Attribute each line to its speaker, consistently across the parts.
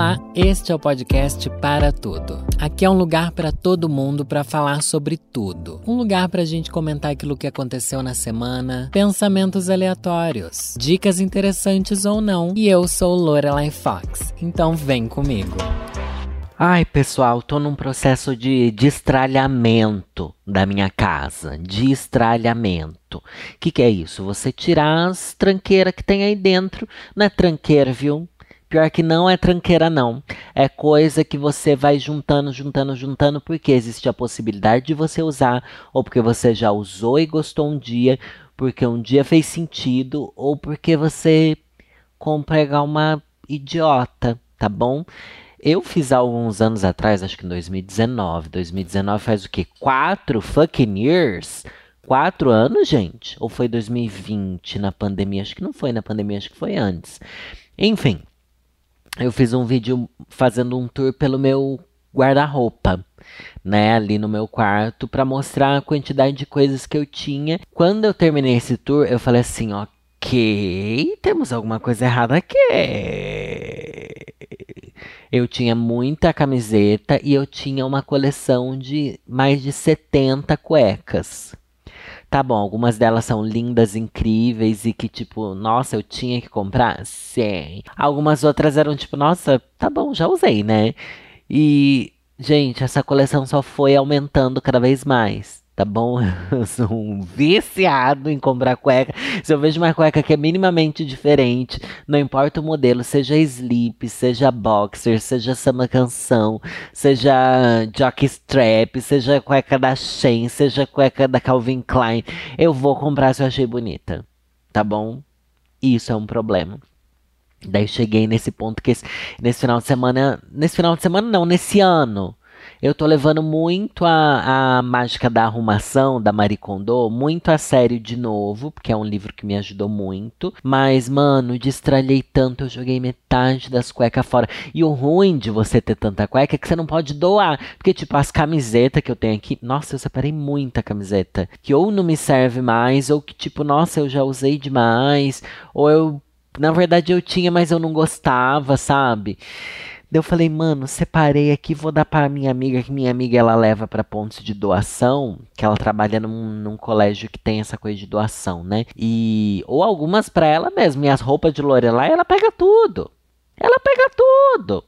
Speaker 1: Olá, este é o podcast Para Tudo. Aqui é um lugar para todo mundo para falar sobre tudo. Um lugar para a gente comentar aquilo que aconteceu na semana, pensamentos aleatórios, dicas interessantes ou não. E eu sou Lorelai Fox, então vem comigo.
Speaker 2: Ai, pessoal, tô num processo de destralhamento da minha casa. Destralhamento. O que, que é isso? Você tirar as tranqueiras que tem aí dentro. Não é tranqueira, viu? Pior que não é tranqueira, não. É coisa que você vai juntando, juntando, juntando, porque existe a possibilidade de você usar, ou porque você já usou e gostou um dia, porque um dia fez sentido, ou porque você compra uma idiota, tá bom? Eu fiz alguns anos atrás, acho que em 2019. 2019 faz o quê? Quatro fucking years? Quatro anos, gente? Ou foi 2020 na pandemia? Acho que não foi na pandemia, acho que foi antes. Enfim, eu fiz um vídeo fazendo um tour pelo meu guarda-roupa, né, ali no meu quarto para mostrar a quantidade de coisas que eu tinha. Quando eu terminei esse tour, eu falei assim, ok, temos alguma coisa errada aqui. Eu tinha muita camiseta e eu tinha uma coleção de mais de 70 cuecas. Tá bom, algumas delas são lindas, incríveis e que, tipo, nossa, eu tinha que comprar? Sim. Algumas outras eram tipo, nossa, tá bom, já usei, né? E, gente, essa coleção só foi aumentando cada vez mais tá bom? Eu sou um viciado em comprar cueca. Se eu vejo uma cueca que é minimamente diferente, não importa o modelo, seja slip, seja boxer, seja samba canção, seja jockstrap, seja cueca da Shein, seja cueca da Calvin Klein, eu vou comprar se eu achei bonita, tá bom? Isso é um problema. Daí cheguei nesse ponto que esse, nesse final de semana, nesse final de semana não, nesse ano, eu tô levando muito a, a mágica da arrumação da Marie Kondo muito a sério de novo, porque é um livro que me ajudou muito. Mas, mano, destralhei tanto, eu joguei metade das cuecas fora. E o ruim de você ter tanta cueca é que você não pode doar. Porque, tipo, as camisetas que eu tenho aqui, nossa, eu separei muita camiseta. Que ou não me serve mais, ou que, tipo, nossa, eu já usei demais, ou eu. Na verdade, eu tinha, mas eu não gostava, sabe? Daí eu falei, mano, separei aqui, vou dar para minha amiga, que minha amiga ela leva para pontos de doação, que ela trabalha num, num, colégio que tem essa coisa de doação, né? E ou algumas para ela mesmo, e as roupas de Lorelai, ela pega tudo. Ela pega tudo.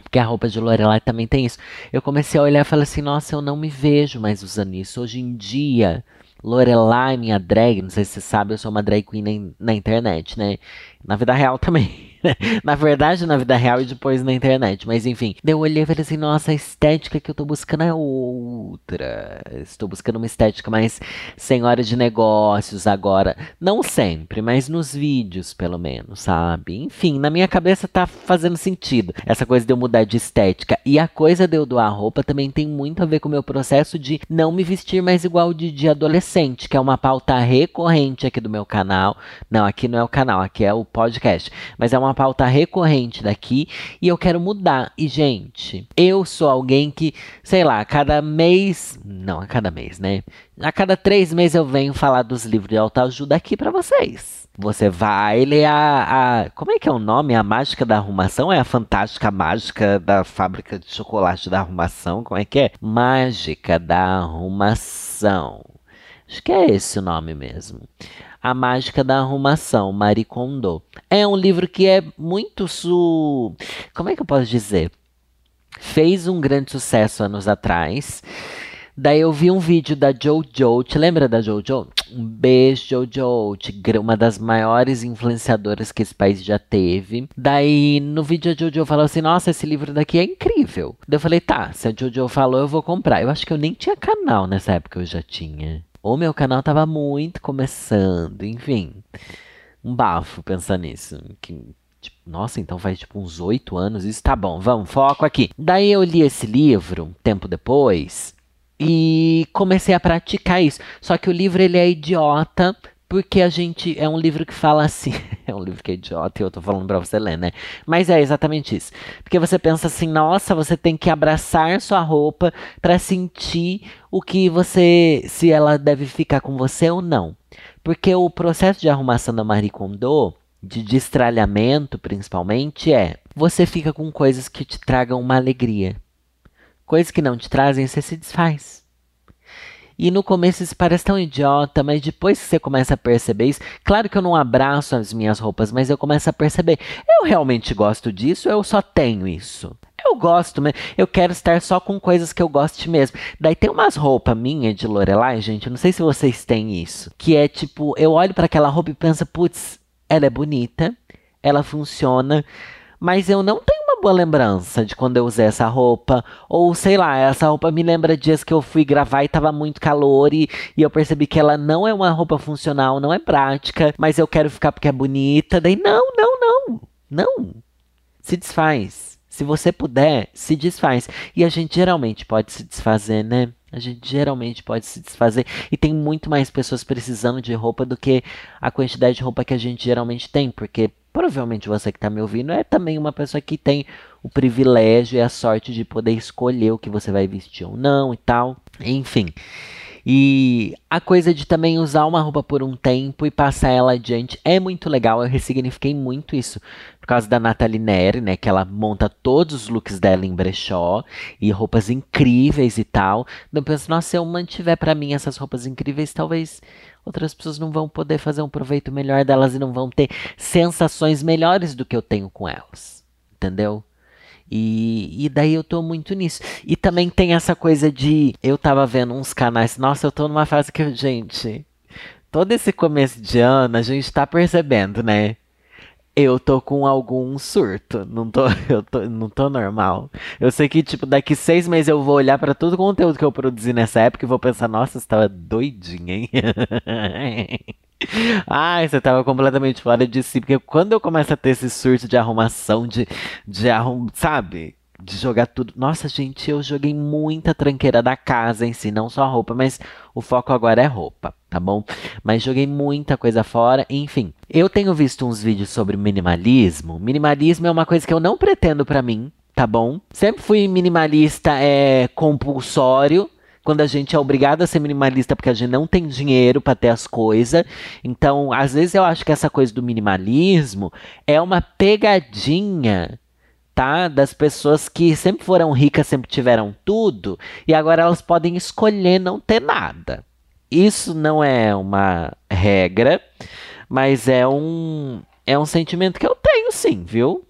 Speaker 2: Porque a roupa de Lorelai também tem isso. Eu comecei a olhar e falei assim, nossa, eu não me vejo mais usando isso. Hoje em dia, Lorelai, minha drag, não sei se você sabe, eu sou uma drag queen na internet, né? Na vida real também. na verdade, na vida real e depois na internet. Mas enfim. Daí eu olhei e falei assim: nossa, a estética que eu tô buscando é outra. Estou buscando uma estética mais senhora de negócios agora. Não sempre, mas nos vídeos, pelo menos, sabe? Enfim, na minha cabeça tá fazendo sentido essa coisa de eu mudar de estética. E a coisa de eu doar roupa também tem muito a ver com o meu processo de não me vestir mais igual de, de adolescente, que é uma pauta recorrente aqui do meu canal. Não, aqui não é o canal, aqui é o podcast. Mas é uma uma pauta recorrente daqui e eu quero mudar. E, gente, eu sou alguém que, sei lá, a cada mês. Não, a cada mês, né? A cada três meses eu venho falar dos livros de autoajuda aqui para vocês. Você vai ler a, a, Como é que é o nome? A mágica da arrumação? É a fantástica mágica da fábrica de chocolate da arrumação? Como é que é? Mágica da arrumação. Acho que é esse o nome mesmo. A Mágica da Arrumação, Marie Kondo. É um livro que é muito su... Como é que eu posso dizer? Fez um grande sucesso anos atrás. Daí eu vi um vídeo da Jojo. Te lembra da Jojo? Um beijo, Jojo. Uma das maiores influenciadoras que esse país já teve. Daí no vídeo a Jojo falou assim: Nossa, esse livro daqui é incrível. Daí eu falei: Tá, se a Jojo falou, eu vou comprar. Eu acho que eu nem tinha canal nessa época, eu já tinha. O meu canal tava muito começando, enfim. Um bafo pensar nisso. Que, tipo, nossa, então faz tipo uns oito anos. Isso tá bom, vamos, foco aqui. Daí eu li esse livro, um tempo depois, e comecei a praticar isso. Só que o livro ele é idiota porque a gente. É um livro que fala assim. É um livro que é idiota e eu tô falando pra você ler, né? Mas é exatamente isso. Porque você pensa assim, nossa, você tem que abraçar sua roupa para sentir o que você. se ela deve ficar com você ou não. Porque o processo de arrumação da Marie Kondo, de destralhamento principalmente, é você fica com coisas que te tragam uma alegria. Coisas que não te trazem, você se desfaz. E no começo isso parece tão idiota, mas depois que você começa a perceber isso, claro que eu não abraço as minhas roupas, mas eu começo a perceber, eu realmente gosto disso, eu só tenho isso. Eu gosto, eu quero estar só com coisas que eu goste mesmo. Daí tem umas roupas minha de Lorelai, gente, não sei se vocês têm isso, que é tipo, eu olho para aquela roupa e penso, putz, ela é bonita, ela funciona, mas eu não tenho boa lembrança de quando eu usei essa roupa. Ou sei lá, essa roupa me lembra dias que eu fui gravar e tava muito calor e, e eu percebi que ela não é uma roupa funcional, não é prática, mas eu quero ficar porque é bonita. Daí, não, não, não, não. Se desfaz. Se você puder, se desfaz. E a gente geralmente pode se desfazer, né? A gente geralmente pode se desfazer. E tem muito mais pessoas precisando de roupa do que a quantidade de roupa que a gente geralmente tem. Porque provavelmente você que está me ouvindo é também uma pessoa que tem o privilégio e a sorte de poder escolher o que você vai vestir ou não e tal. Enfim. E a coisa de também usar uma roupa por um tempo e passar ela adiante é muito legal. Eu ressignifiquei muito isso por causa da Nathalie Neri, né? Que ela monta todos os looks dela em brechó e roupas incríveis e tal. Então eu penso, nossa, se eu mantiver para mim essas roupas incríveis, talvez outras pessoas não vão poder fazer um proveito melhor delas e não vão ter sensações melhores do que eu tenho com elas. Entendeu? E, e daí eu tô muito nisso. E também tem essa coisa de. Eu tava vendo uns canais. Nossa, eu tô numa fase que, gente. Todo esse começo de ano a gente tá percebendo, né? Eu tô com algum surto. Não tô, eu tô, não tô normal. Eu sei que, tipo, daqui seis meses eu vou olhar para todo o conteúdo que eu produzi nessa época e vou pensar, nossa, você tava doidinha, hein? Ai, você tava completamente fora de si. Porque quando eu começo a ter esse surto de arrumação, de, de arrum, sabe? De jogar tudo. Nossa, gente, eu joguei muita tranqueira da casa em si, não só roupa, mas o foco agora é roupa, tá bom? Mas joguei muita coisa fora, enfim. Eu tenho visto uns vídeos sobre minimalismo. Minimalismo é uma coisa que eu não pretendo para mim, tá bom? Sempre fui minimalista é compulsório quando a gente é obrigado a ser minimalista porque a gente não tem dinheiro para ter as coisas. Então, às vezes eu acho que essa coisa do minimalismo é uma pegadinha tá? Das pessoas que sempre foram ricas, sempre tiveram tudo e agora elas podem escolher não ter nada. Isso não é uma regra, mas é um é um sentimento que eu tenho sim, viu?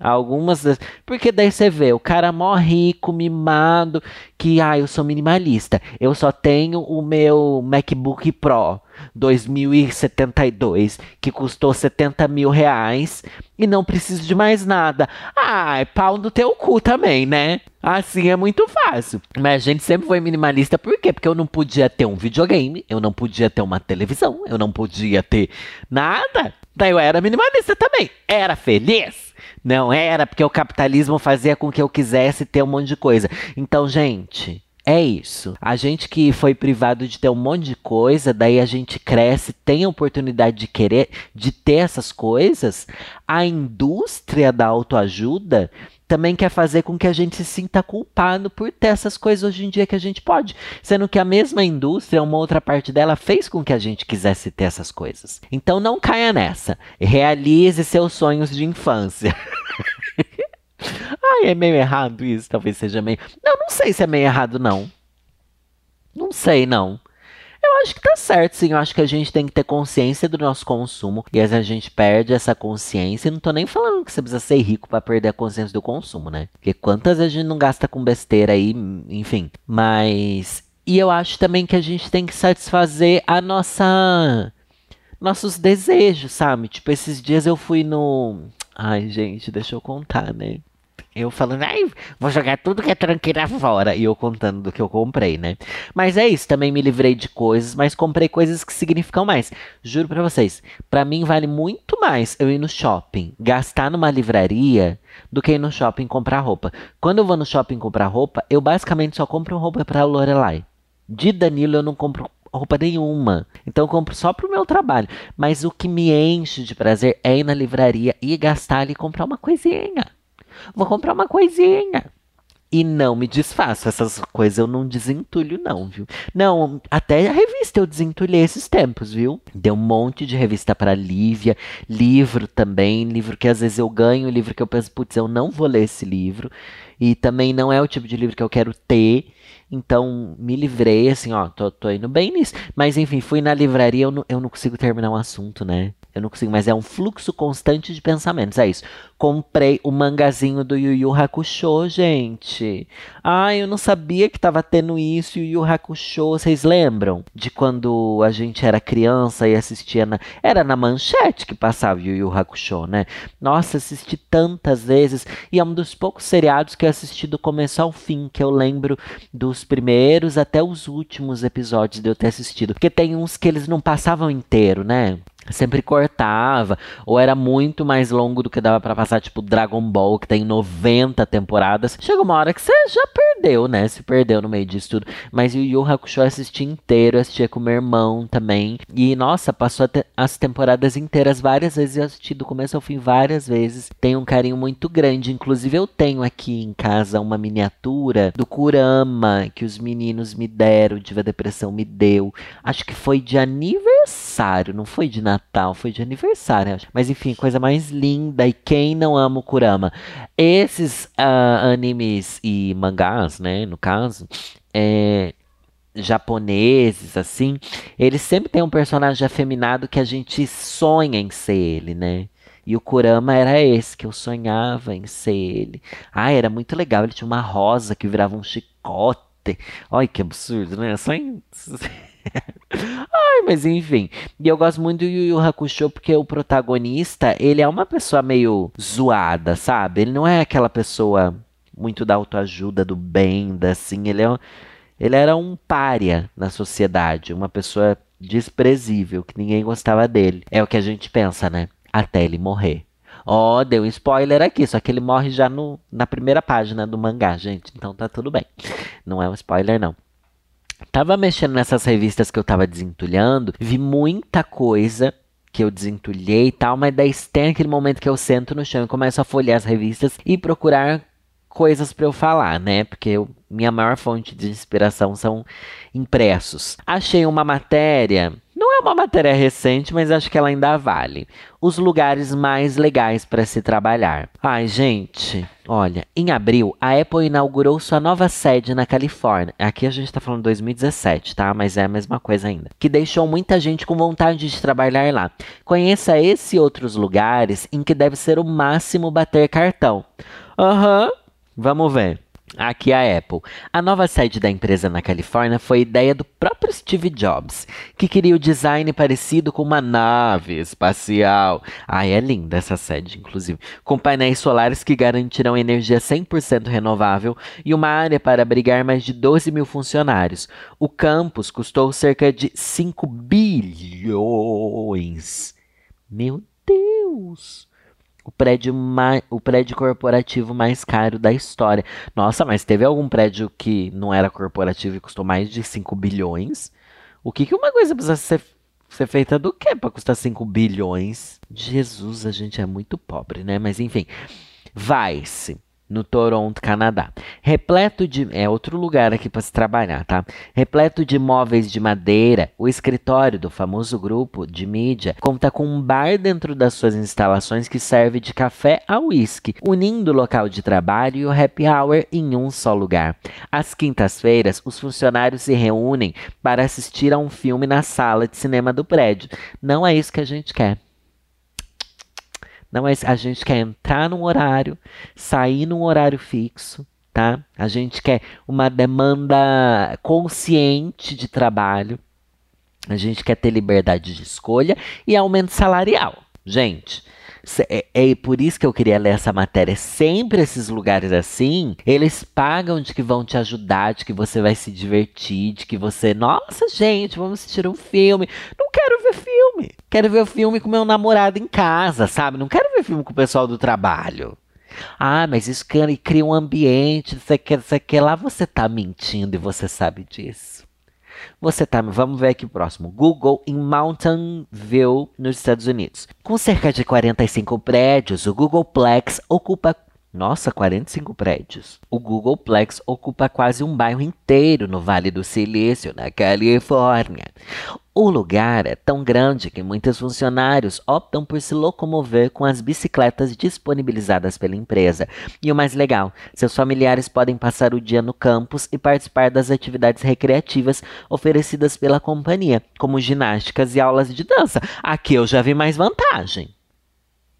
Speaker 2: Algumas. Porque daí você vê o cara mó rico, mimado, que ah, eu sou minimalista. Eu só tenho o meu MacBook Pro 2072, que custou 70 mil reais e não preciso de mais nada. Ah, pau no teu cu também, né? Assim é muito fácil. Mas a gente sempre foi minimalista, por quê? Porque eu não podia ter um videogame, eu não podia ter uma televisão, eu não podia ter nada. Daí eu era minimalista também. Era feliz. Não era porque o capitalismo fazia com que eu quisesse ter um monte de coisa. Então, gente, é isso. A gente que foi privado de ter um monte de coisa, daí a gente cresce, tem a oportunidade de querer, de ter essas coisas. A indústria da autoajuda também quer fazer com que a gente se sinta culpado por ter essas coisas hoje em dia que a gente pode. Sendo que a mesma indústria, uma outra parte dela, fez com que a gente quisesse ter essas coisas. Então não caia nessa. Realize seus sonhos de infância. Ai, é meio errado isso, talvez seja meio. Não, não sei se é meio errado, não. Não sei, não. Acho que tá certo, sim. Eu acho que a gente tem que ter consciência do nosso consumo. E às vezes a gente perde essa consciência. E não tô nem falando que você precisa ser rico para perder a consciência do consumo, né? Porque quantas vezes a gente não gasta com besteira aí, enfim. Mas. E eu acho também que a gente tem que satisfazer a nossa. Nossos desejos, sabe? Tipo, esses dias eu fui no. Ai, gente, deixa eu contar, né? Eu falando, ai, vou jogar tudo que é tranqueira fora. E eu contando do que eu comprei, né? Mas é isso, também me livrei de coisas, mas comprei coisas que significam mais. Juro pra vocês, para mim vale muito mais eu ir no shopping, gastar numa livraria, do que ir no shopping comprar roupa. Quando eu vou no shopping comprar roupa, eu basicamente só compro roupa pra Lorelai. De Danilo eu não compro roupa nenhuma. Então eu compro só pro meu trabalho. Mas o que me enche de prazer é ir na livraria e gastar ali e comprar uma coisinha. Vou comprar uma coisinha. e não me desfaço. Essas coisas eu não desentulho, não, viu? Não, até a revista eu desentulhei esses tempos, viu? Deu um monte de revista para Lívia, livro também, livro que às vezes eu ganho, livro que eu penso, putz, eu não vou ler esse livro. E também não é o tipo de livro que eu quero ter. Então, me livrei, assim, ó, tô, tô indo bem nisso. Mas, enfim, fui na livraria, eu não, eu não consigo terminar um assunto, né? Eu não consigo, mas é um fluxo constante de pensamentos. É isso. Comprei o mangazinho do Yu Yu Hakusho, gente. Ai, eu não sabia que tava tendo isso, Yu Yu Hakusho. Vocês lembram de quando a gente era criança e assistia na. Era na manchete que passava Yu Yu Hakusho, né? Nossa, assisti tantas vezes. E é um dos poucos seriados que eu assisti do começo ao fim, que eu lembro dos primeiros até os últimos episódios de eu ter assistido. Porque tem uns que eles não passavam inteiro, né? Sempre cortava, ou era muito mais longo do que dava para passar, tipo Dragon Ball, que tem 90 temporadas. Chega uma hora que você já perdeu, né? Se perdeu no meio disso tudo. Mas o Yu Hakusho assisti inteiro, assistia com meu irmão também. E nossa, passou as temporadas inteiras várias vezes, eu assisti do começo ao fim várias vezes. Tem um carinho muito grande. Inclusive, eu tenho aqui em casa uma miniatura do Kurama que os meninos me deram, Diva Depressão me deu. Acho que foi de aniversário, não foi de Natal, foi de aniversário. Mas enfim, coisa mais linda. E quem não ama o Kurama? Esses uh, animes e mangás, né, no caso, é, japoneses, assim, eles sempre têm um personagem afeminado que a gente sonha em ser ele, né? E o Kurama era esse, que eu sonhava em ser ele. Ah, era muito legal. Ele tinha uma rosa que virava um chicote. Olha que absurdo, né? Só em... Ai, mas enfim. E eu gosto muito do Yu Yu Hakusho porque o protagonista, ele é uma pessoa meio zoada, sabe? Ele não é aquela pessoa muito da autoajuda, do bem, da assim. Ele, é, ele era um pária na sociedade, uma pessoa desprezível, que ninguém gostava dele. É o que a gente pensa, né? Até ele morrer. Ó, oh, deu um spoiler aqui, só que ele morre já no, na primeira página do mangá, gente. Então tá tudo bem. Não é um spoiler, não. Tava mexendo nessas revistas que eu tava desentulhando, vi muita coisa que eu desentulhei e tal, mas daí tem aquele momento que eu sento no chão e começo a folhear as revistas e procurar coisas para eu falar, né? Porque eu, minha maior fonte de inspiração são impressos. Achei uma matéria é uma matéria recente, mas acho que ela ainda vale. Os lugares mais legais para se trabalhar. Ai, gente, olha, em abril a Apple inaugurou sua nova sede na Califórnia. Aqui a gente está falando 2017, tá? Mas é a mesma coisa ainda. Que deixou muita gente com vontade de trabalhar lá. Conheça esse e outros lugares em que deve ser o máximo bater cartão. Aham, uhum, vamos ver. Aqui a Apple. A nova sede da empresa na Califórnia foi ideia do próprio Steve Jobs, que queria o design parecido com uma nave espacial. Ai, é linda essa sede, inclusive. Com painéis solares que garantirão energia 100% renovável e uma área para abrigar mais de 12 mil funcionários. O campus custou cerca de 5 bilhões. Meu Deus! O prédio, mais, o prédio corporativo mais caro da história. Nossa, mas teve algum prédio que não era corporativo e custou mais de 5 bilhões? O que, que uma coisa precisa ser, ser feita do que para custar 5 bilhões? Jesus, a gente é muito pobre, né? Mas enfim, vai-se no Toronto, Canadá. Repleto de. É outro lugar aqui para se trabalhar, tá? Repleto de móveis de madeira, o escritório do famoso grupo de mídia conta com um bar dentro das suas instalações que serve de café a uísque, unindo o local de trabalho e o happy hour em um só lugar. Às quintas-feiras, os funcionários se reúnem para assistir a um filme na sala de cinema do prédio. Não é isso que a gente quer. Não, mas a gente quer entrar num horário, sair num horário fixo, tá? A gente quer uma demanda consciente de trabalho. A gente quer ter liberdade de escolha e aumento salarial. Gente, é, é, por isso que eu queria ler essa matéria. Sempre esses lugares assim, eles pagam de que vão te ajudar, de que você vai se divertir, de que você, nossa, gente, vamos assistir um filme. Não. Quero ver o filme com meu namorado em casa, sabe? Não quero ver filme com o pessoal do trabalho. Ah, mas isso cria um ambiente, você quer, você quer lá, você tá mentindo e você sabe disso. Você tá, vamos ver aqui o próximo. Google em Mountain View, nos Estados Unidos. Com cerca de 45 prédios, o Googleplex ocupa Nossa, 45 prédios. O Googleplex ocupa quase um bairro inteiro no Vale do Silício, na Califórnia. O lugar é tão grande que muitos funcionários optam por se locomover com as bicicletas disponibilizadas pela empresa. E o mais legal, seus familiares podem passar o dia no campus e participar das atividades recreativas oferecidas pela companhia, como ginásticas e aulas de dança. Aqui eu já vi mais vantagem.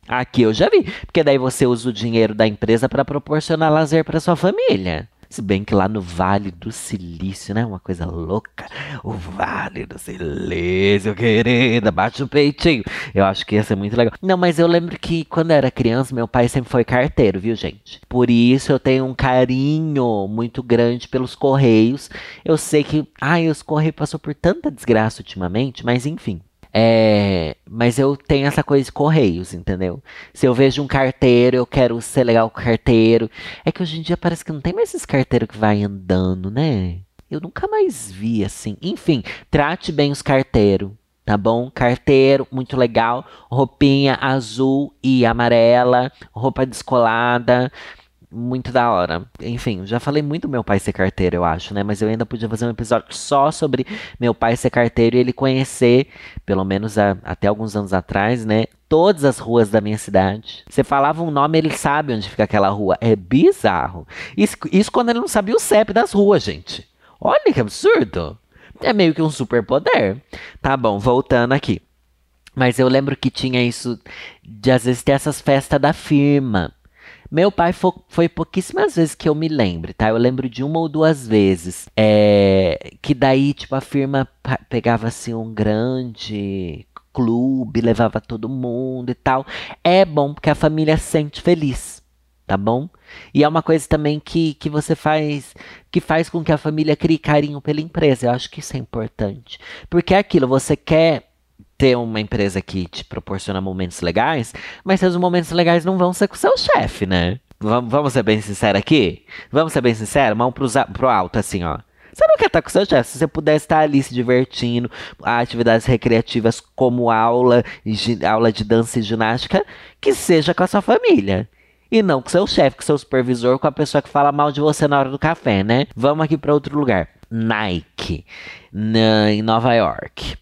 Speaker 2: Aqui eu já vi, porque daí você usa o dinheiro da empresa para proporcionar lazer para sua família. Se bem que lá no Vale do Silício, né? Uma coisa louca. O Vale do Silício, querida, bate o peitinho. Eu acho que ia ser muito legal. Não, mas eu lembro que quando eu era criança, meu pai sempre foi carteiro, viu, gente? Por isso eu tenho um carinho muito grande pelos Correios. Eu sei que, ai, os Correios passou por tanta desgraça ultimamente, mas enfim. É, mas eu tenho essa coisa de correios, entendeu? Se eu vejo um carteiro, eu quero ser legal com carteiro. É que hoje em dia parece que não tem mais esses carteiros que vai andando, né? Eu nunca mais vi assim. Enfim, trate bem os carteiros, tá bom? Carteiro, muito legal. Roupinha azul e amarela, roupa descolada muito da hora. Enfim, já falei muito do meu pai ser carteiro, eu acho, né? Mas eu ainda podia fazer um episódio só sobre meu pai ser carteiro e ele conhecer, pelo menos a, até alguns anos atrás, né? Todas as ruas da minha cidade. Você falava um nome, ele sabe onde fica aquela rua. É bizarro. Isso, isso quando ele não sabia o CEP das ruas, gente. Olha que absurdo. É meio que um superpoder. Tá bom, voltando aqui. Mas eu lembro que tinha isso de às vezes ter essas festas da firma. Meu pai foi, foi, pouquíssimas vezes que eu me lembre, tá? Eu lembro de uma ou duas vezes. É, que daí, tipo, a firma pegava assim um grande clube, levava todo mundo e tal. É bom porque a família se sente feliz, tá bom? E é uma coisa também que, que você faz, que faz com que a família crie carinho pela empresa. Eu acho que isso é importante. Porque é aquilo, você quer ter uma empresa que te proporciona momentos legais, mas seus momentos legais não vão ser com o seu chefe, né? Vamos, vamos ser bem sinceros aqui? Vamos ser bem sinceros? Mão pro, pro alto, assim, ó. Você não quer estar com o seu chefe. Se você puder estar ali se divertindo, atividades recreativas como aula, aula de dança e ginástica, que seja com a sua família. E não com seu chefe, com seu supervisor, com a pessoa que fala mal de você na hora do café, né? Vamos aqui para outro lugar. Nike, na, em Nova York.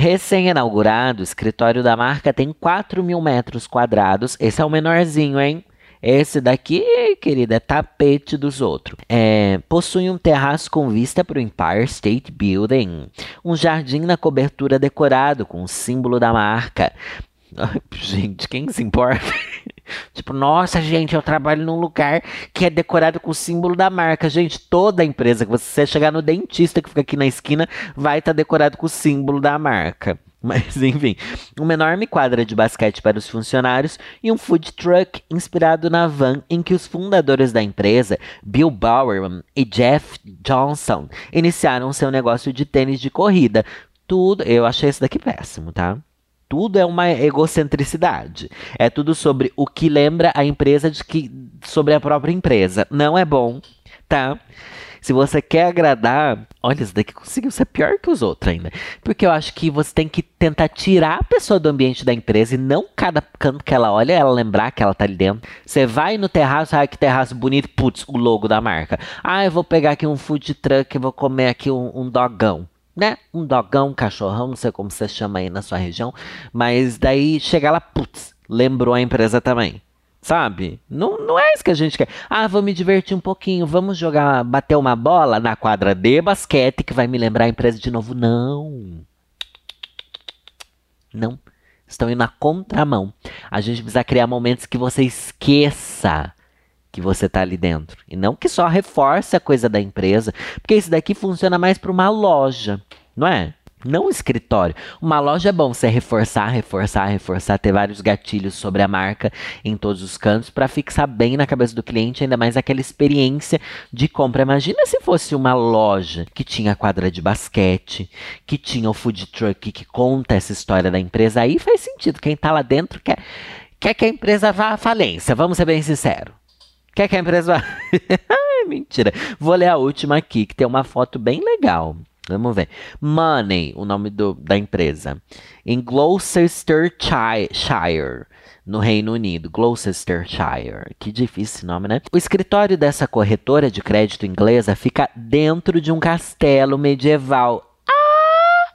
Speaker 2: Recém-inaugurado, o escritório da marca tem 4 mil metros quadrados. Esse é o menorzinho, hein? Esse daqui, querida, é tapete dos outros. É, possui um terraço com vista para o Empire State Building, um jardim na cobertura decorado com o símbolo da marca. Gente, quem se importa? Tipo, nossa, gente, eu trabalho num lugar que é decorado com o símbolo da marca. Gente, toda empresa que você chegar no dentista que fica aqui na esquina vai estar tá decorado com o símbolo da marca. Mas enfim, uma enorme quadra de basquete para os funcionários e um food truck inspirado na van em que os fundadores da empresa, Bill Bowerman e Jeff Johnson, iniciaram seu negócio de tênis de corrida. Tudo, eu achei esse daqui péssimo, tá? Tudo é uma egocentricidade. É tudo sobre o que lembra a empresa de que sobre a própria empresa. Não é bom, tá? Se você quer agradar, olha, isso daqui conseguiu ser pior que os outros ainda. Porque eu acho que você tem que tentar tirar a pessoa do ambiente da empresa e não cada canto que ela olha, ela lembrar que ela tá ali dentro. Você vai no terraço, ah, que terraço bonito, putz, o logo da marca. Ah, eu vou pegar aqui um food truck, vou comer aqui um, um dogão né? Um dogão, um cachorrão, não sei como você chama aí na sua região. Mas daí chega lá, putz, lembrou a empresa também. Sabe? Não, não é isso que a gente quer. Ah, vou me divertir um pouquinho, vamos jogar, bater uma bola na quadra de basquete que vai me lembrar a empresa de novo. Não. Não. Estão indo na contramão. A gente precisa criar momentos que você esqueça que você está ali dentro. E não que só reforce a coisa da empresa, porque isso daqui funciona mais para uma loja, não é? Não um escritório. Uma loja é bom você reforçar, reforçar, reforçar, ter vários gatilhos sobre a marca em todos os cantos para fixar bem na cabeça do cliente, ainda mais aquela experiência de compra. Imagina se fosse uma loja que tinha quadra de basquete, que tinha o food truck que conta essa história da empresa. Aí faz sentido. Quem está lá dentro quer, quer que a empresa vá à falência. Vamos ser bem sinceros. Quer que a empresa? Mentira. Vou ler a última aqui, que tem uma foto bem legal. Vamos ver. Money, o nome do, da empresa. Em Gloucestershire. no Reino Unido, Gloucestershire. Que difícil nome, né? O escritório dessa corretora de crédito inglesa fica dentro de um castelo medieval. Ah!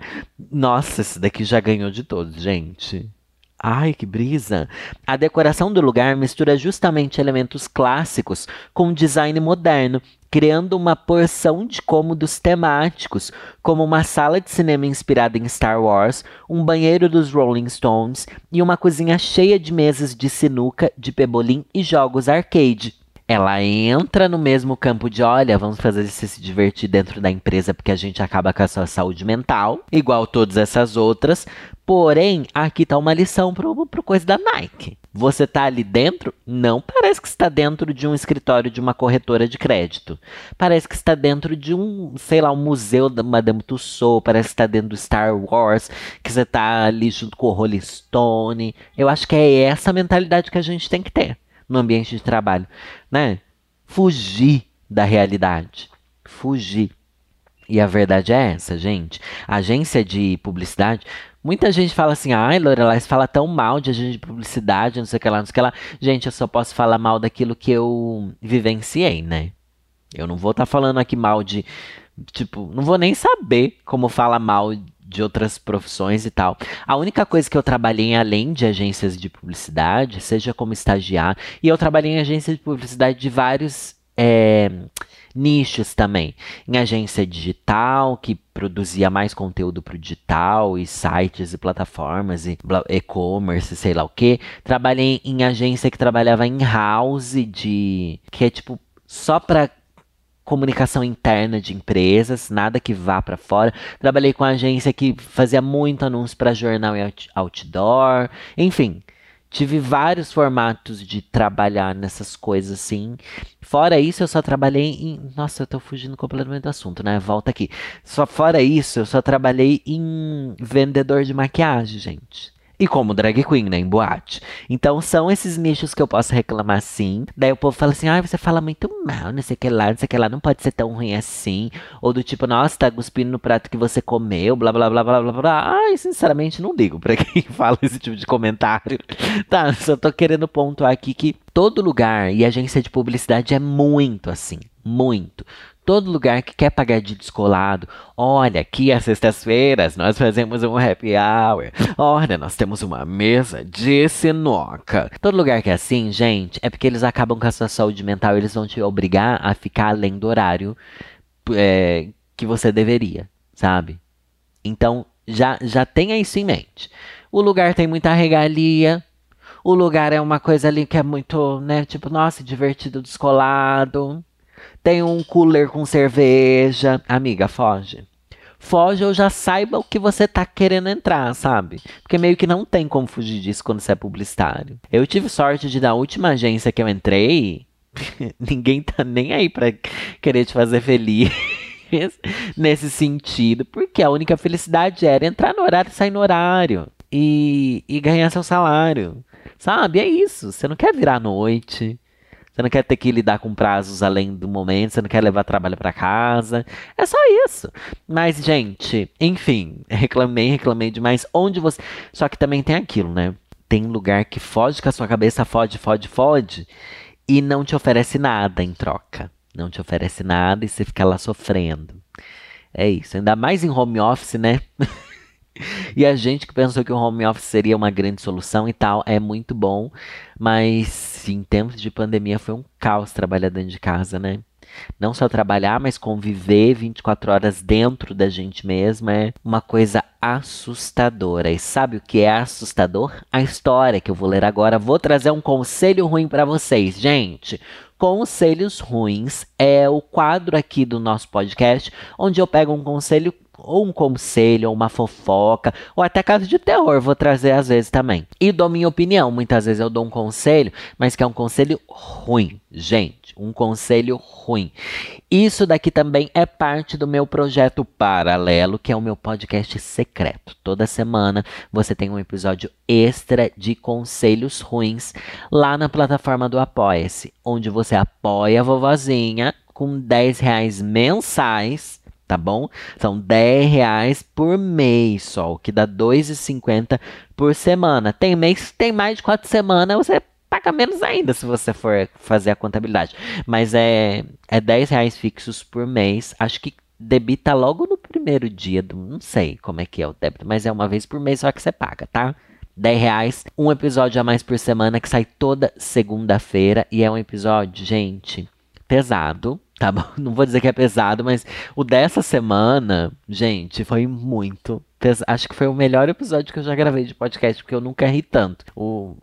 Speaker 2: Nossa, esse daqui já ganhou de todos, gente. Ai, que brisa! A decoração do lugar mistura justamente elementos clássicos com design moderno, criando uma porção de cômodos temáticos, como uma sala de cinema inspirada em Star Wars, um banheiro dos Rolling Stones e uma cozinha cheia de mesas de sinuca, de pebolim e jogos arcade. Ela entra no mesmo campo de olha, vamos fazer você se divertir dentro da empresa porque a gente acaba com a sua saúde mental, igual todas essas outras. Porém, aqui tá uma lição pro, pro coisa da Nike. Você tá ali dentro, não parece que está dentro de um escritório de uma corretora de crédito. Parece que está dentro de um, sei lá, um museu da Madame Tussauds, parece que está dentro do Star Wars, que você tá ali junto com o Rolling Stone. Eu acho que é essa mentalidade que a gente tem que ter no ambiente de trabalho, né? Fugir da realidade. Fugir. E a verdade é essa, gente. Agência de publicidade, muita gente fala assim: ai, Lorelai, você fala tão mal de agência de publicidade, não sei o que lá, não sei o que lá. Gente, eu só posso falar mal daquilo que eu vivenciei, né? Eu não vou estar tá falando aqui mal de. Tipo, não vou nem saber como fala mal de outras profissões e tal. A única coisa que eu trabalhei além de agências de publicidade, seja como estagiário, e eu trabalhei em agências de publicidade de vários é, nichos também. Em agência digital, que produzia mais conteúdo para o digital, e sites e plataformas, e e-commerce, sei lá o que. Trabalhei em agência que trabalhava em house, de que é tipo só para comunicação interna de empresas, nada que vá para fora. Trabalhei com agência que fazia muito anúncio para jornal e outdoor, enfim. Tive vários formatos de trabalhar nessas coisas assim. Fora isso, eu só trabalhei em. Nossa, eu tô fugindo completamente do assunto, né? Volta aqui. Só fora isso, eu só trabalhei em vendedor de maquiagem, gente. E como drag queen, né, em boate. Então são esses nichos que eu posso reclamar sim. Daí o povo fala assim, ah, você fala muito mal, não sei o que lá, não sei o que lá, não pode ser tão ruim assim. Ou do tipo, nossa, tá cuspindo no prato que você comeu, blá blá blá blá blá blá. Ai, sinceramente não ligo pra quem fala esse tipo de comentário. Tá, só tô querendo pontuar aqui que todo lugar e agência de publicidade é muito assim. Muito todo lugar que quer pagar de descolado. Olha, aqui às sextas-feiras nós fazemos um happy hour. Olha, nós temos uma mesa de sinuca. Todo lugar que é assim, gente, é porque eles acabam com a sua saúde mental. Eles vão te obrigar a ficar além do horário é, que você deveria, sabe? Então, já, já tenha isso em mente. O lugar tem muita regalia, o lugar é uma coisa ali que é muito, né? Tipo, nossa, divertido, descolado. Tem um cooler com cerveja. Amiga, foge. Foge ou já saiba o que você tá querendo entrar, sabe? Porque meio que não tem como fugir disso quando você é publicitário. Eu tive sorte de, na última agência que eu entrei, ninguém tá nem aí pra querer te fazer feliz. nesse sentido, porque a única felicidade era entrar no horário e sair no horário e, e ganhar seu salário, sabe? É isso. Você não quer virar à noite, você não quer ter que lidar com prazos além do momento, você não quer levar trabalho para casa. É só isso. Mas, gente, enfim, reclamei, reclamei demais. Onde você. Só que também tem aquilo, né? Tem lugar que foge com a sua cabeça, fode, fode, fode, e não te oferece nada em troca. Não te oferece nada e você fica lá sofrendo. É isso. Ainda mais em home office, né? E a gente que pensou que o home office seria uma grande solução e tal, é muito bom, mas em tempos de pandemia foi um caos trabalhar dentro de casa, né? Não só trabalhar, mas conviver 24 horas dentro da gente mesma é uma coisa assustadora. E sabe o que é assustador? A história que eu vou ler agora. Vou trazer um conselho ruim para vocês, gente. Conselhos Ruins é o quadro aqui do nosso podcast onde eu pego um conselho ou um conselho, ou uma fofoca, ou até caso de terror, vou trazer às vezes também. E dou minha opinião. Muitas vezes eu dou um conselho, mas que é um conselho ruim, gente. Um conselho ruim. Isso daqui também é parte do meu projeto paralelo, que é o meu podcast secreto. Toda semana você tem um episódio extra de conselhos ruins lá na plataforma do Apoia-se, onde você apoia a vovozinha com 10 reais mensais tá bom? São 10 reais por mês só, o que dá 2,50 por semana. Tem mês que tem mais de quatro semanas, você paga menos ainda se você for fazer a contabilidade. Mas é, é 10 reais fixos por mês. Acho que debita logo no primeiro dia do. Não sei como é que é o débito, mas é uma vez por mês só que você paga, tá? 10 reais, um episódio a mais por semana que sai toda segunda-feira. E é um episódio, gente, pesado, tá bom? Não vou dizer que é pesado, mas o dessa semana, gente, foi muito pesado. Acho que foi o melhor episódio que eu já gravei de podcast, porque eu nunca ri tanto. O,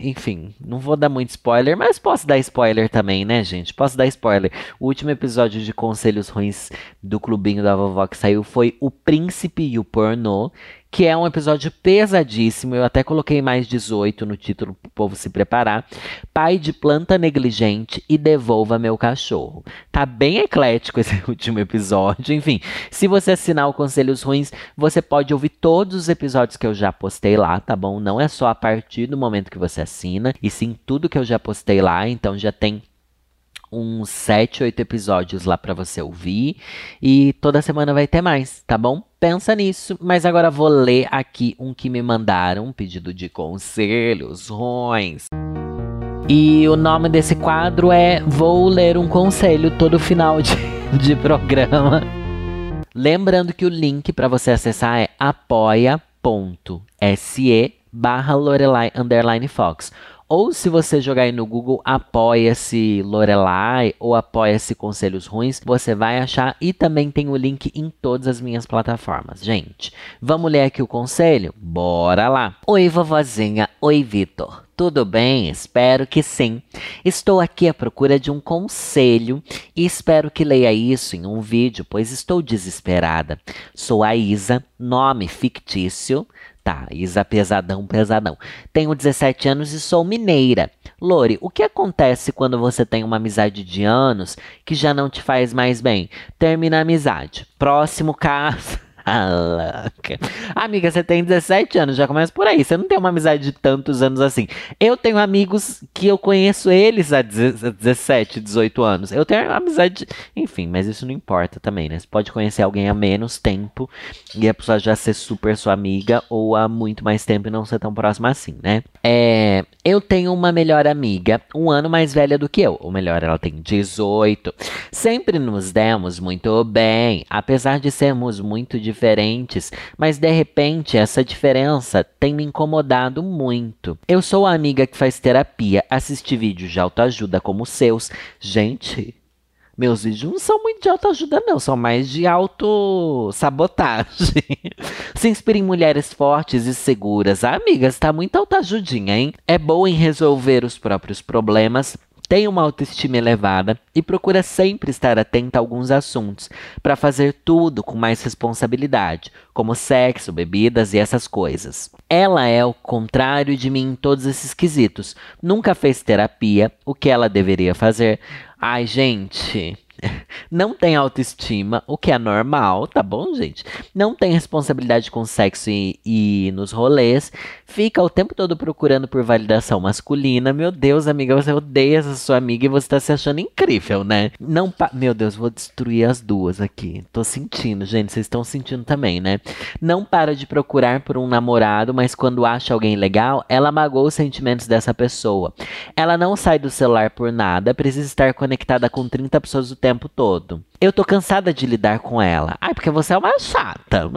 Speaker 2: enfim, não vou dar muito spoiler, mas posso dar spoiler também, né, gente? Posso dar spoiler. O último episódio de Conselhos Ruins do Clubinho da Vovó que saiu foi O Príncipe e o Pornô que é um episódio pesadíssimo. Eu até coloquei mais 18 no título para o povo se preparar. Pai de planta negligente e devolva meu cachorro. Tá bem eclético esse último episódio. Enfim, se você assinar o Conselhos Ruins, você pode ouvir todos os episódios que eu já postei lá, tá bom? Não é só a partir do momento que você assina, e sim tudo que eu já postei lá. Então já tem uns 7, 8 episódios lá para você ouvir. E toda semana vai ter mais, tá bom? Pensa nisso, mas agora vou ler aqui um que me mandaram, um pedido de conselhos ruins. E o nome desse quadro é Vou ler um conselho todo final de, de programa. Lembrando que o link para você acessar é apoia.se barra Lorelai Fox ou se você jogar aí no Google Apoia-se Lorelai ou Apoia-se Conselhos Ruins, você vai achar e também tem o link em todas as minhas plataformas. Gente, vamos ler aqui o conselho? Bora lá! Oi, vovozinha! Oi, Vitor! Tudo bem? Espero que sim. Estou aqui à procura de um conselho e espero que leia isso em um vídeo, pois estou desesperada. Sou a Isa, nome fictício, Tá, Isa pesadão, pesadão. Tenho 17 anos e sou mineira. Lore, o que acontece quando você tem uma amizade de anos que já não te faz mais bem? Termina a amizade. Próximo caso. Amiga, você tem 17 anos, já começa por aí. Você não tem uma amizade de tantos anos assim. Eu tenho amigos que eu conheço eles há 17, 18 anos. Eu tenho amizade. Enfim, mas isso não importa também, né? Você pode conhecer alguém há menos tempo e a pessoa já ser super sua amiga, ou há muito mais tempo e não ser tão próxima assim, né? É, eu tenho uma melhor amiga, um ano mais velha do que eu. Ou melhor, ela tem 18. Sempre nos demos muito bem, apesar de sermos muito diferentes mas de repente essa diferença tem me incomodado muito. Eu sou a amiga que faz terapia, assiste vídeos de autoajuda como os seus. Gente, meus vídeos não são muito de autoajuda, não, são mais de autossabotagem. Se inspira em mulheres fortes e seguras. Ah, amiga, está muito autoajudinha, hein? É boa em resolver os próprios problemas, tem uma autoestima elevada e procura sempre estar atenta a alguns assuntos, para fazer tudo com mais responsabilidade, como sexo, bebidas e essas coisas. Ela é o contrário de mim em todos esses quesitos. Nunca fez terapia, o que ela deveria fazer. Ai, gente, não tem autoestima, o que é normal, tá bom, gente? Não tem responsabilidade com sexo e, e, nos rolês. Fica o tempo todo procurando por validação masculina. Meu Deus, amiga, você odeia essa sua amiga e você tá se achando incrível, né? Não Meu Deus, vou destruir as duas aqui. Tô sentindo, gente. Vocês estão sentindo também, né? Não para de procurar por um namorado, mas quando acha alguém legal, ela magoa os sentimentos dessa pessoa. Ela não sai do celular por nada, precisa estar conectada com 30 pessoas o tempo tempo todo. Eu tô cansada de lidar com ela. Ai, porque você é uma chata.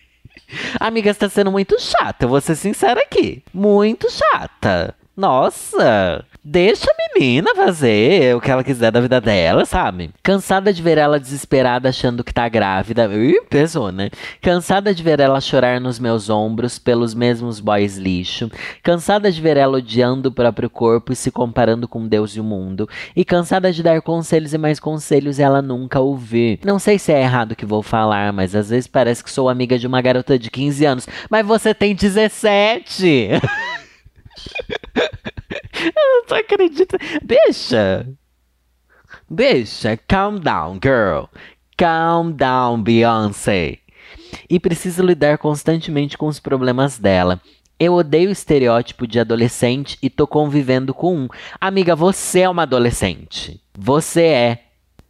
Speaker 2: Amiga, você tá sendo muito chata, vou ser sincera aqui. Muito chata. Nossa, Deixa a menina fazer o que ela quiser da vida dela, sabe? Cansada de ver ela desesperada achando que tá grávida. Ih, pesou, né? Cansada de ver ela chorar nos meus ombros pelos mesmos boys lixo. Cansada de ver ela odiando o próprio corpo e se comparando com Deus e o mundo. E cansada de dar conselhos e mais conselhos e ela nunca ouvir. Não sei se é errado o que vou falar, mas às vezes parece que sou amiga de uma garota de 15 anos. Mas você tem 17! Eu não tô acreditando. Deixa. Deixa. Calm down, girl. Calm down, Beyoncé. E preciso lidar constantemente com os problemas dela. Eu odeio o estereótipo de adolescente e tô convivendo com um. Amiga, você é uma adolescente. Você é.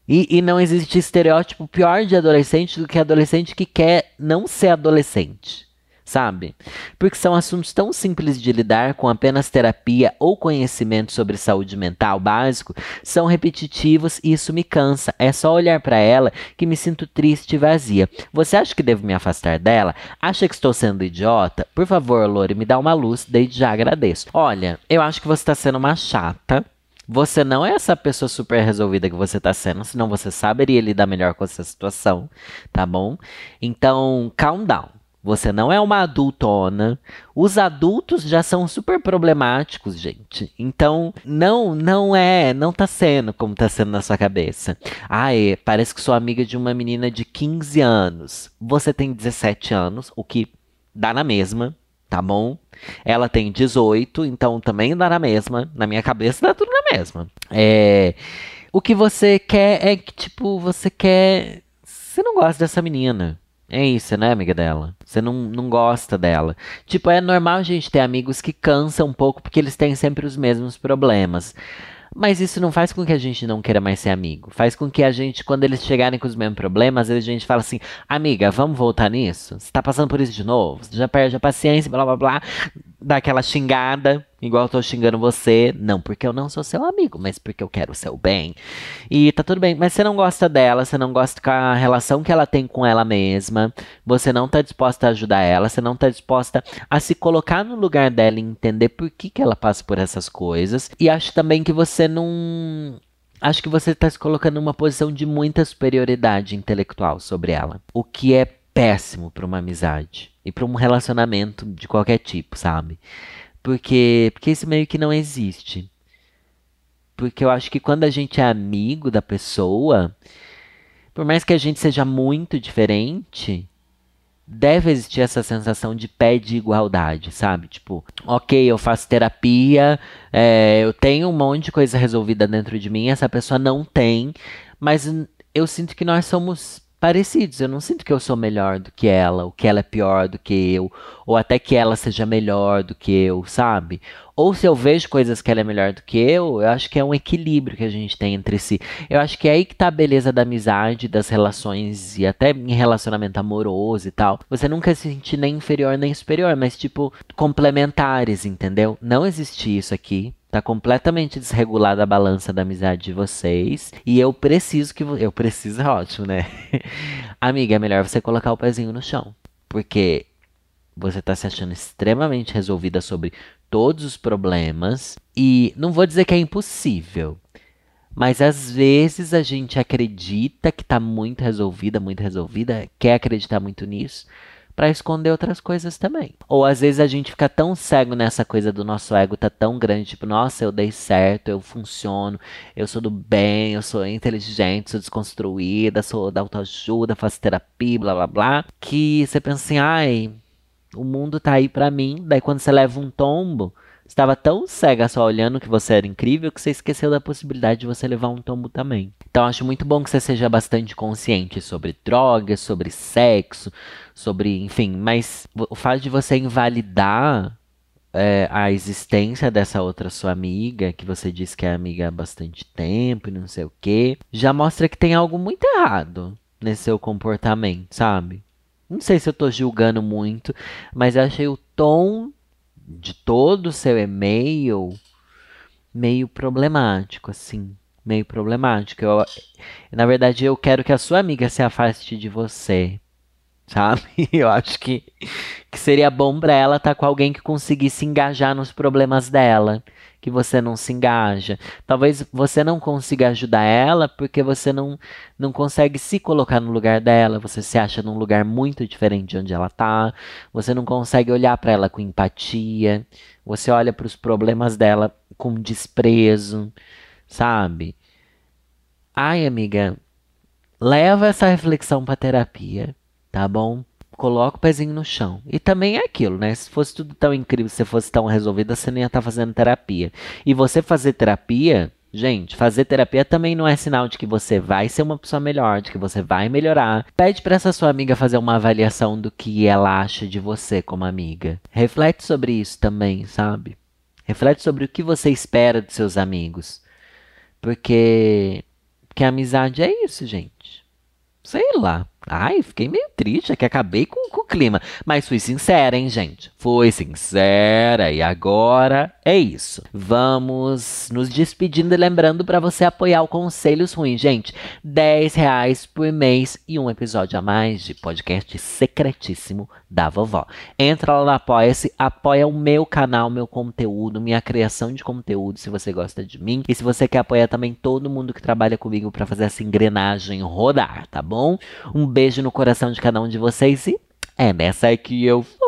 Speaker 2: E, e não existe estereótipo pior de adolescente do que adolescente que quer não ser adolescente sabe? Porque são assuntos tão simples de lidar com apenas terapia ou conhecimento sobre saúde mental básico, são repetitivos e isso me cansa. É só olhar para ela que me sinto triste e vazia. Você acha que devo me afastar dela? Acha que estou sendo idiota? Por favor, Lore, me dá uma luz, desde já agradeço. Olha, eu acho que você está sendo uma chata. Você não é essa pessoa super resolvida que você tá sendo, senão você saberia lidar melhor com essa situação, tá bom? Então, calm down. Você não é uma adultona. Os adultos já são super problemáticos, gente. Então, não, não é, não tá sendo como tá sendo na sua cabeça. Ah, é, parece que sou amiga de uma menina de 15 anos. Você tem 17 anos, o que dá na mesma, tá bom? Ela tem 18, então também dá na mesma. Na minha cabeça dá tudo na mesma. É, o que você quer é que, tipo, você quer. Você não gosta dessa menina. É isso, né, amiga dela? Você não, não gosta dela. Tipo, é normal a gente ter amigos que cansam um pouco porque eles têm sempre os mesmos problemas. Mas isso não faz com que a gente não queira mais ser amigo. Faz com que a gente, quando eles chegarem com os mesmos problemas, a gente fala assim: Amiga, vamos voltar nisso? Você tá passando por isso de novo? Você já perde a paciência, blá blá blá. Dá aquela xingada, igual eu tô xingando você. Não porque eu não sou seu amigo, mas porque eu quero o seu bem. E tá tudo bem, mas você não gosta dela, você não gosta com a relação que ela tem com ela mesma. Você não tá disposta a ajudar ela, você não tá disposta a se colocar no lugar dela e entender por que, que ela passa por essas coisas. E acho também que você não acho que você está se colocando numa posição de muita superioridade intelectual sobre ela, o que é péssimo para uma amizade e para um relacionamento de qualquer tipo, sabe? Porque porque isso meio que não existe. Porque eu acho que quando a gente é amigo da pessoa, por mais que a gente seja muito diferente, deve existir essa sensação de pé de igualdade, sabe? Tipo, ok, eu faço terapia, é, eu tenho um monte de coisa resolvida dentro de mim, essa pessoa não tem, mas eu sinto que nós somos parecidos. Eu não sinto que eu sou melhor do que ela, ou que ela é pior do que eu, ou até que ela seja melhor do que eu, sabe? Ou se eu vejo coisas que ela é melhor do que eu, eu acho que é um equilíbrio que a gente tem entre si. Eu acho que é aí que tá a beleza da amizade, das relações e até em relacionamento amoroso e tal. Você nunca se sentir nem inferior nem superior, mas tipo complementares, entendeu? Não existe isso aqui. Tá completamente desregulada a balança da amizade de vocês. E eu preciso que. Eu preciso, é ótimo, né? Amiga, é melhor você colocar o pezinho no chão. Porque você tá se achando extremamente resolvida sobre todos os problemas. E não vou dizer que é impossível. Mas às vezes a gente acredita que tá muito resolvida, muito resolvida, quer acreditar muito nisso para esconder outras coisas também. Ou às vezes a gente fica tão cego nessa coisa do nosso ego tá tão grande, tipo, nossa, eu dei certo, eu funciono, eu sou do bem, eu sou inteligente, sou desconstruída, sou da autoajuda, faço terapia, blá blá blá, que você pensa assim, ai, o mundo tá aí para mim, daí quando você leva um tombo, estava tão cega só olhando que você era incrível que você esqueceu da possibilidade de você levar um tombo também. Então acho muito bom que você seja bastante consciente sobre drogas, sobre sexo, sobre, enfim, mas o fato de você invalidar é, a existência dessa outra sua amiga, que você diz que é amiga há bastante tempo e não sei o que, já mostra que tem algo muito errado nesse seu comportamento, sabe? Não sei se eu tô julgando muito, mas eu achei o tom de todo o seu e-mail meio problemático, assim. Meio problemático. Eu, na verdade, eu quero que a sua amiga se afaste de você. Sabe? Eu acho que, que seria bom para ela estar tá com alguém que conseguisse engajar nos problemas dela que você não se engaja. Talvez você não consiga ajudar ela porque você não, não consegue se colocar no lugar dela, você se acha num lugar muito diferente de onde ela tá, você não consegue olhar para ela com empatia, você olha para os problemas dela com desprezo, sabe? Ai, amiga, leva essa reflexão para terapia, tá bom? Coloca o pezinho no chão. E também é aquilo, né? Se fosse tudo tão incrível, se fosse tão resolvida, você nem ia estar tá fazendo terapia. E você fazer terapia, gente, fazer terapia também não é sinal de que você vai ser uma pessoa melhor, de que você vai melhorar. Pede para essa sua amiga fazer uma avaliação do que ela acha de você como amiga. Reflete sobre isso também, sabe? Reflete sobre o que você espera dos seus amigos. Porque Porque amizade é isso, gente. Sei lá. Ai, fiquei meio triste, é que acabei com, com, o clima. Mas fui sincera, hein, gente? Fui sincera e agora é isso. Vamos nos despedindo e lembrando para você apoiar o Conselhos Ruins, gente. 10 reais por mês e um episódio a mais de podcast secretíssimo da vovó. Entra lá no Apoia-se, apoia o meu canal, meu conteúdo, minha criação de conteúdo, se você gosta de mim. E se você quer apoiar também todo mundo que trabalha comigo para fazer essa engrenagem rodar, tá bom? Um beijo no coração de cada um de vocês e é nessa que eu fui.